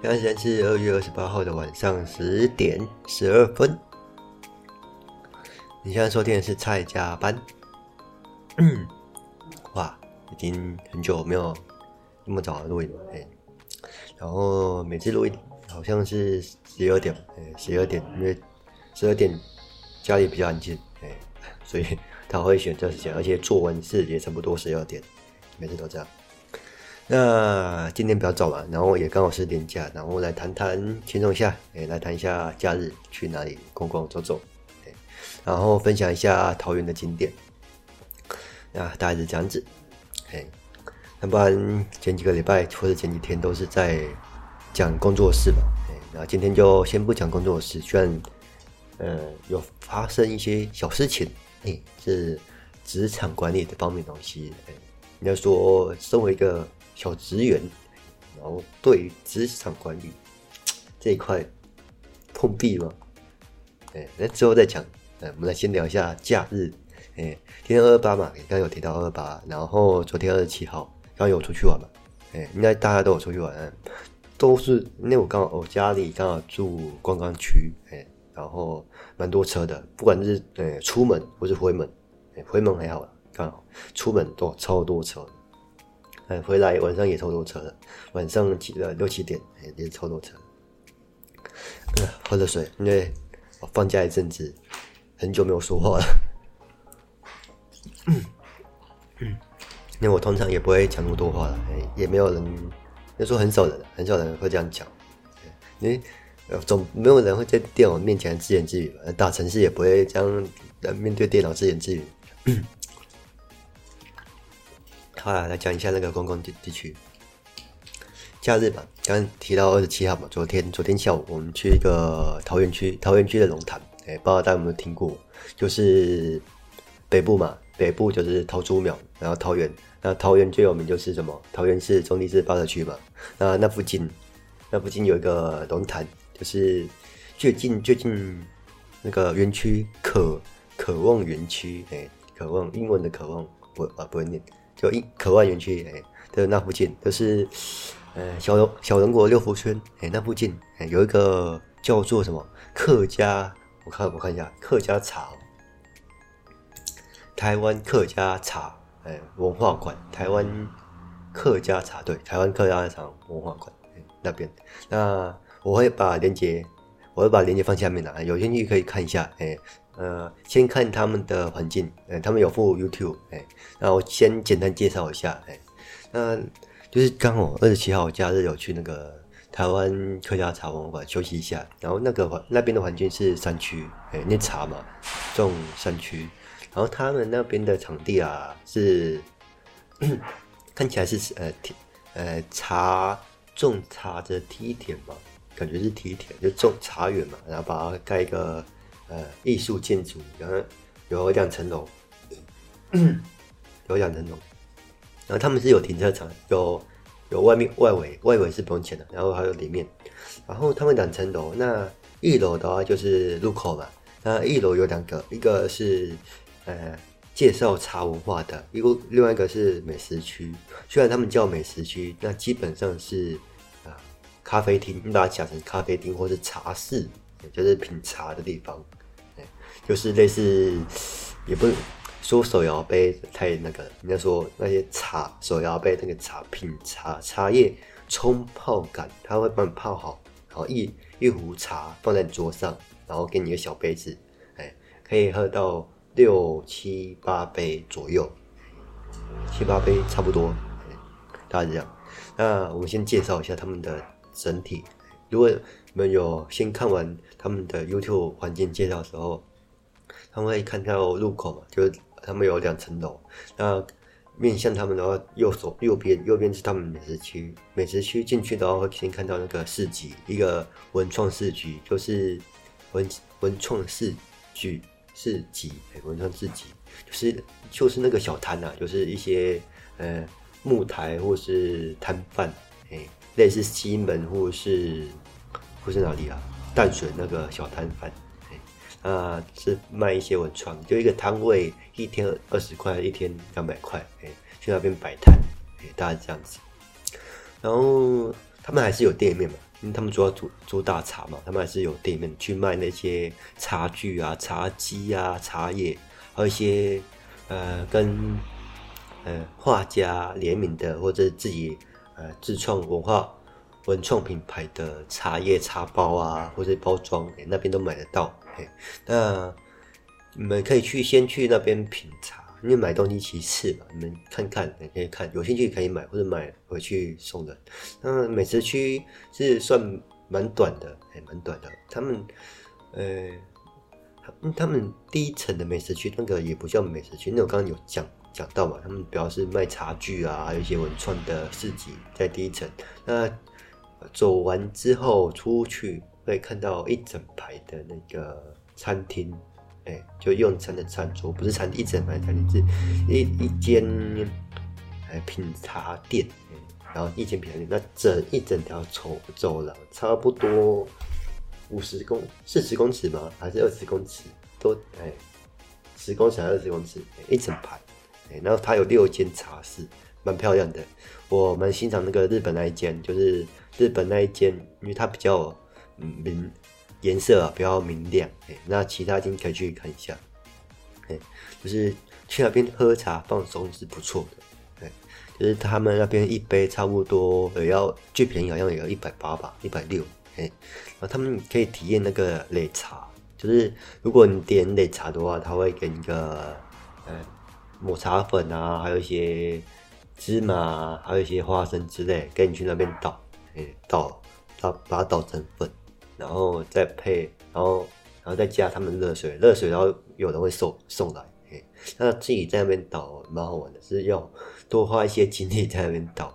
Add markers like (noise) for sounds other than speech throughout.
现在时间是二月二十八号的晚上十点十二分。你现在收听的是菜加班。嗯，哇，已经很久没有那么早的录音了，哎。然后每次录音好像是十二点，哎，十二点，因为十二点家里比较安静，哎，所以他会选这时间，而且做完事也差不多十二点，每次都这样。那今天比较早嘛，然后也刚好是年假，然后来谈谈轻松一下，哎，来谈一下假日去哪里逛逛走走，哎，然后分享一下桃园的景点，啊，大概是这样子，哎，那不然前几个礼拜或者前几天都是在讲工作室嘛，哎，然后今天就先不讲工作室，虽然，呃，有发生一些小事情，哎，是职场管理的方面东西，哎，你要说身为一个。小职员，然后对于职场管理 (tsk) 这一块碰壁吗？哎，那之后再讲。哎，我们来先聊一下假日。哎，今天二二八嘛，刚刚有提到二二八，然后昨天二十七号，刚有出去玩嘛？哎，应该大家都有出去玩，都是因为我刚好我家里刚好住观光区，哎，然后蛮多车的，不管是呃出门或是回门，哎，回门还好，刚好出门都超多车。回来晚上也超多车了，晚上起了六七点，也超多车。喝了水，因为我放假一阵子，很久没有说话了。嗯，因为我通常也不会讲那么多话了，也没有人，那时候很少人，很少人会这样讲。因为总没有人会在电脑面前自言自语吧？大城市也不会这样面对电脑自言自语。好啦，来讲一下那个观光地地区。假日吧，刚提到二十七号嘛，昨天昨天下午我们去一个桃园区，桃园区的龙潭，哎，不知道大家有没有听过？就是北部嘛，北部就是桃竹苗，然后桃园，那桃园最有名就是什么？桃园市中坜市八德区嘛，那那附近，那附近有一个龙潭，就是最近最近那个园区可渴望园区，哎，渴望英文的渴望，不啊不会念。就一可望园区，哎，的那附近都是，呃，小龙小人国六福村，哎，那附近，哎，有一个叫做什么客家，我看我看一下客家茶，台湾客家茶，哎，文化馆，台湾客家茶，对，台湾客家茶文化馆，那边，那我会把链接，我会把链接放下面的，有兴趣可以看一下，哎。呃，先看他们的环境，呃，他们有附 YouTube，哎，然后先简单介绍一下，哎，那就是刚好二十七号假日有去那个台湾客家茶文化馆休息一下，然后那个环那边的环境是山区，哎，那茶嘛，种山区，然后他们那边的场地啊是 (clears throat) 看起来是呃田呃茶种茶的梯田嘛，感觉是梯田，就种茶园嘛，然后把它盖一个。呃，艺术建筑，然后有两层楼，(clears throat) 有两层楼，然后他们是有停车场，有有外面外围，外围是不用钱的，然后还有里面，然后他们两层楼，那一楼的话就是入口嘛，那一楼有两个，一个是呃介绍茶文化的，一个另外一个是美食区，虽然他们叫美食区，那基本上是、咖啡厅，你把它讲成咖啡厅或是茶室，就是品茶的地方。就是类似，也不是说手摇杯太那个，人家说那些茶手摇杯那个茶品茶茶叶冲泡感，他会帮你泡好，然后一一壶茶放在你桌上，然后给你一个小杯子，哎，可以喝到六七八杯左右，七八杯差不多，大概这样。那我们先介绍一下他们的整体。如果你们有先看完他们的 YouTube 环境介绍的时候。他们会看到入口嘛，就是他们有两层楼。那面向他们的话，右手右边右边是他们美食区。美食区进去的话，会先看到那个市集，一个文创市集，就是文文创市集市集，文创市集，就是就是那个小摊啊，就是一些呃木台或是摊贩，哎，类似西门或是或是哪里啊，淡水那个小摊贩。啊，是卖一些文创，就一个摊位，一天二十块，一天两百块，哎，去那边摆摊，哎，大概这样子。然后他们还是有店面嘛，因为他们主要主主打茶嘛，他们还是有店面去卖那些茶具啊、茶几啊、茶叶，还有一些呃跟呃画家联名的或者自己呃自创文化文创品牌的茶叶茶包啊，或者包装，欸，那边都买得到。欸，那你们可以去先去那边品茶。因为买东西其次嘛，你们看看，也可以看，有兴趣可以买或者买回去送人。那美食区是算蛮短的，还蛮短的。他们，呃，他们第一层的美食区那个也不叫美食区，那我刚刚有讲讲到嘛，他们主要是卖茶具啊，还有一些文创的市集在第一层。那走完之后出去会看到一整排的那个餐厅。哎、就用餐的餐桌，不是餐一整排餐厅，是一一间哎品茶店，然后一间品茶店，那整一整条走走廊，差不多五十公四十公尺吗？还是二十公尺？都哎，十公尺还是二十公尺？一整排，哎，然后它有六间茶室，蛮漂亮的。我蛮欣赏那个日本那一间，就是日本那一间，因为它比较明。颜色啊比较明亮，哎，那其他间可以去看一下，哎，就是去那边喝茶放松是不错的，哎，就是他们那边一杯差不多也要最便宜好像也要一百八吧，一百六，哎，然后他们可以体验那个擂茶，就是如果你点擂茶的话，他会给你个呃抹茶粉啊，还有一些芝麻，还有一些花生之类，跟你去那边倒，哎，倒倒把它倒成粉。然后再配，然后然后再加他们热水，热水然后有人会送送来，嘿，那自己在那边倒蛮好玩的，是要多花一些精力在那边倒，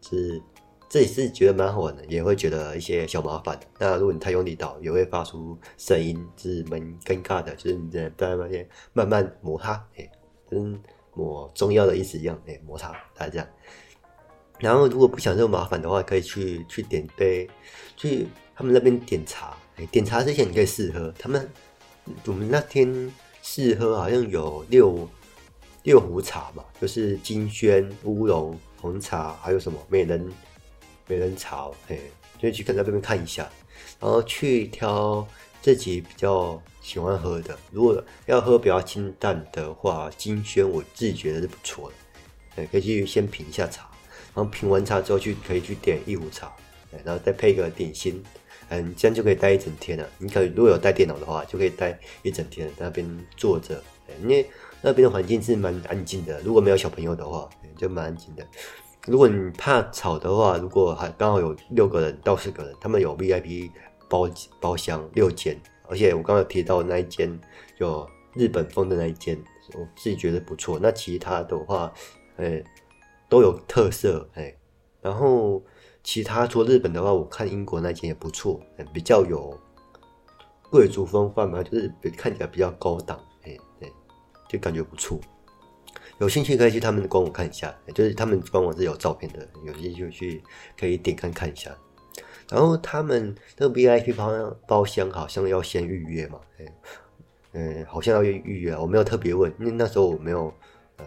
是自己是觉得蛮好玩的，也会觉得一些小麻烦。那如果你太用力倒，也会发出声音，是蛮尴尬的，就是你在在那边慢慢磨它，嘿，跟抹中药的意思一样，嘿，磨它，大家。然后如果不想这么麻烦的话，可以去去点杯，去。他们那边点茶，哎，点茶之前你可以试喝。他们我们那天试喝好像有六六壶茶吧，就是金萱、乌龙、红茶，还有什么美人美人茶，哎，就去跟那边看一下，然后去挑自己比较喜欢喝的。如果要喝比较清淡的话，金萱我自己觉得是不错的，哎，可以去先品一下茶，然后品完茶之后去可以去点一壶茶，然后再配个点心。嗯，这样就可以待一整天了。你可以如果有带电脑的话，就可以待一整天在那边坐着，因为那边的环境是蛮安静的。如果没有小朋友的话，就蛮安静的。如果你怕吵的话，如果还刚好有六个人到四个人，他们有 VIP 包包厢六间，而且我刚刚提到那一间有日本风的那一间，我自己觉得不错。那其他的话，哎，都有特色，哎，然后。其他除日本的话，我看英国那间也不错，比较有贵族风范嘛，就是看起来比较高档，哎，对，就感觉不错。有兴趣可以去他们的官网看一下，就是他们官网是有照片的，有兴趣去可以点看看一下。然后他们那个 VIP 包包厢好像要先预约嘛，哎，嗯，好像要预约，我没有特别问，因为那时候我没有呃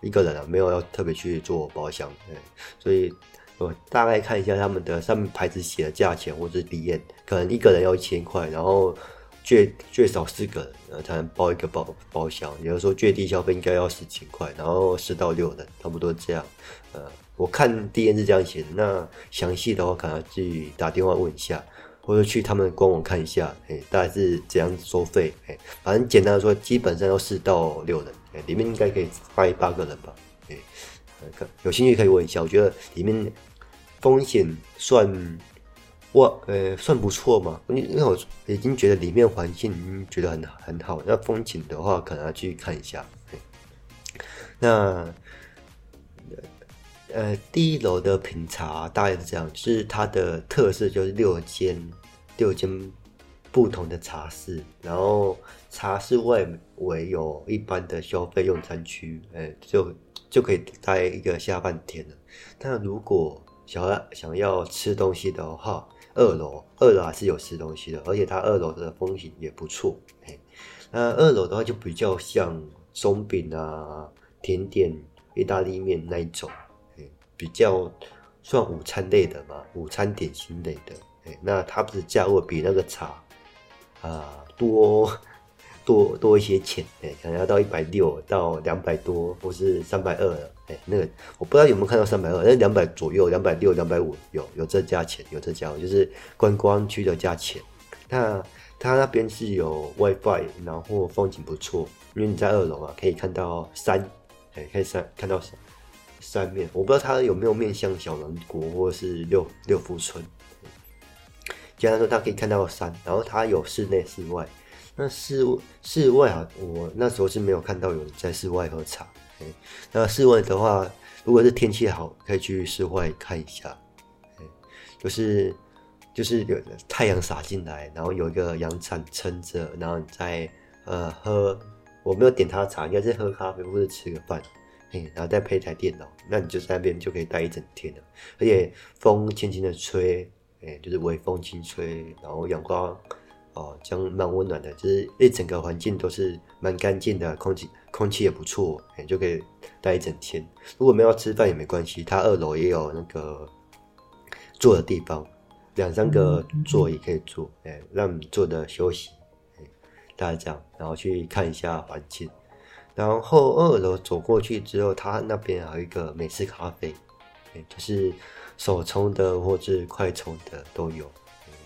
一个人啊，没有要特别去做包厢，哎，所以。我大概看一下他们的上面牌子写的价钱，或者是体验，可能一个人要一千块，然后最最少四个人，呃，才能包一个包包厢。也就是说，最低消费应该要四千块，然后四到六人，差不多这样。呃，我看体验是这样写的，那详细的话可能自己打电话问一下，或者去他们官网看一下，哎，大概是怎样收费？哎，反正简单的说，基本上要四到六人，哎，里面应该可以放八个人吧？哎，有兴趣可以问一下，我觉得里面。风险算我呃算不错嘛，因因为我已经觉得里面环境已经觉得很很好，那风景的话可能要去看一下。那呃第一楼的品茶大概是这样，就是它的特色就是六间六间不同的茶室，然后茶室外围有一般的消费用餐区，哎就就可以待一个下半天了。但如果想要想要吃东西的话，二楼二楼还是有吃东西的，而且它二楼的风景也不错。哎，那二楼的话就比较像松饼啊、甜点、意大利面那一种，比较算午餐类的嘛，午餐点心类的。哎，那它不是价位比那个茶啊、多多多一些钱，哎，可能要到一百六到两百多，或是三百二了。哎，那个我不知道有没有看到三百二，那两百左右，两百六、两百五有有这价钱，有这价位，就是观光区的价钱。那它那边是有 WiFi，然后风景不错，因为你在二楼啊，可以看到山，哎，可以山看到山山面。我不知道它有没有面向小人国或者是六六福村。简单说，它可以看到山，然后它有室内、室外。那室室外啊，我那时候是没有看到有人在室外喝茶。那室外的话，如果是天气好，可以去室外看一下。就是就是有太阳洒进来，然后有一个阳伞撑着，然后你再呃喝，我没有点他茶，应该是喝咖啡或者吃个饭，嘿然后再配台电脑，那你就在那边就可以待一整天了。而且风轻轻的吹，哎，就是微风轻吹，然后阳光。哦，这样蛮温暖的，就是一整个环境都是蛮干净的，空气空气也不错，哎，就可以待一整天。如果没有吃饭也没关系，它二楼也有那个坐的地方，两三个座也可以坐，哎，让你坐的休息，哎，大家这样，然后去看一下环境。然后二楼走过去之后，它那边还有一个美式咖啡，哎，就是手冲的或是快冲的都有，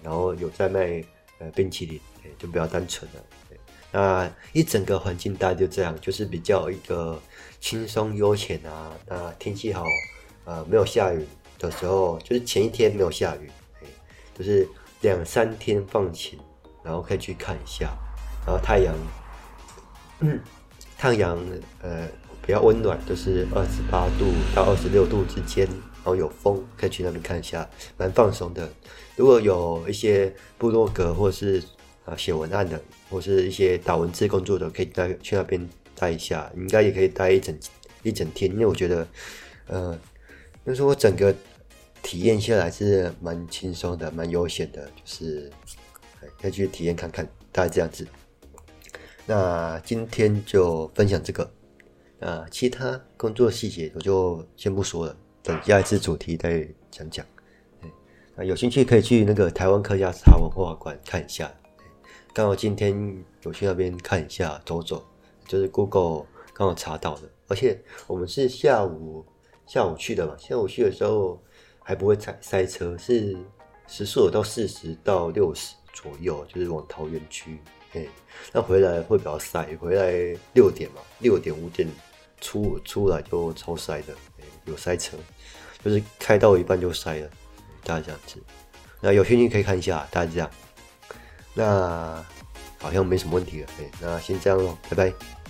然后有在卖。呃，冰淇淋，就比较单纯了。那一整个环境大概就这样，就是比较一个轻松悠闲啊。那天气好，呃，没有下雨的时候，就是前一天没有下雨，就是两三天放晴，然后可以去看一下。然后太阳，太阳呃比较温暖，就是二十八度到二十六度之间。然后有风，可以去那边看一下，蛮放松的。如果有一些部落格或是写文案的，或是一些打文字工作的，可以待去那边待一下，应该也可以待一整一整天。因为我觉得，呃，就是我整个体验下来是蛮轻松的，蛮悠闲的，就是可以去体验看看，大概这样子。那今天就分享这个，啊，其他工作细节我就先不说了。等下一次主题再讲讲。啊有兴趣可以去那个台湾客家茶文化馆看一下。刚好今天有去那边看一下走走，就是 Google 刚好查到的。而且我们是下午下午去的嘛，下午去的时候还不会塞塞车，是时速有到四十到六十左右，就是往桃园区。哎，那回来会比较塞，回来六点嘛，六点五点出出来就超塞的。有塞车，就是开到一半就塞了，大概这样子。那有兴趣可以看一下，大家这样。那好像没什么问题了，哎，那先这样喽，拜拜。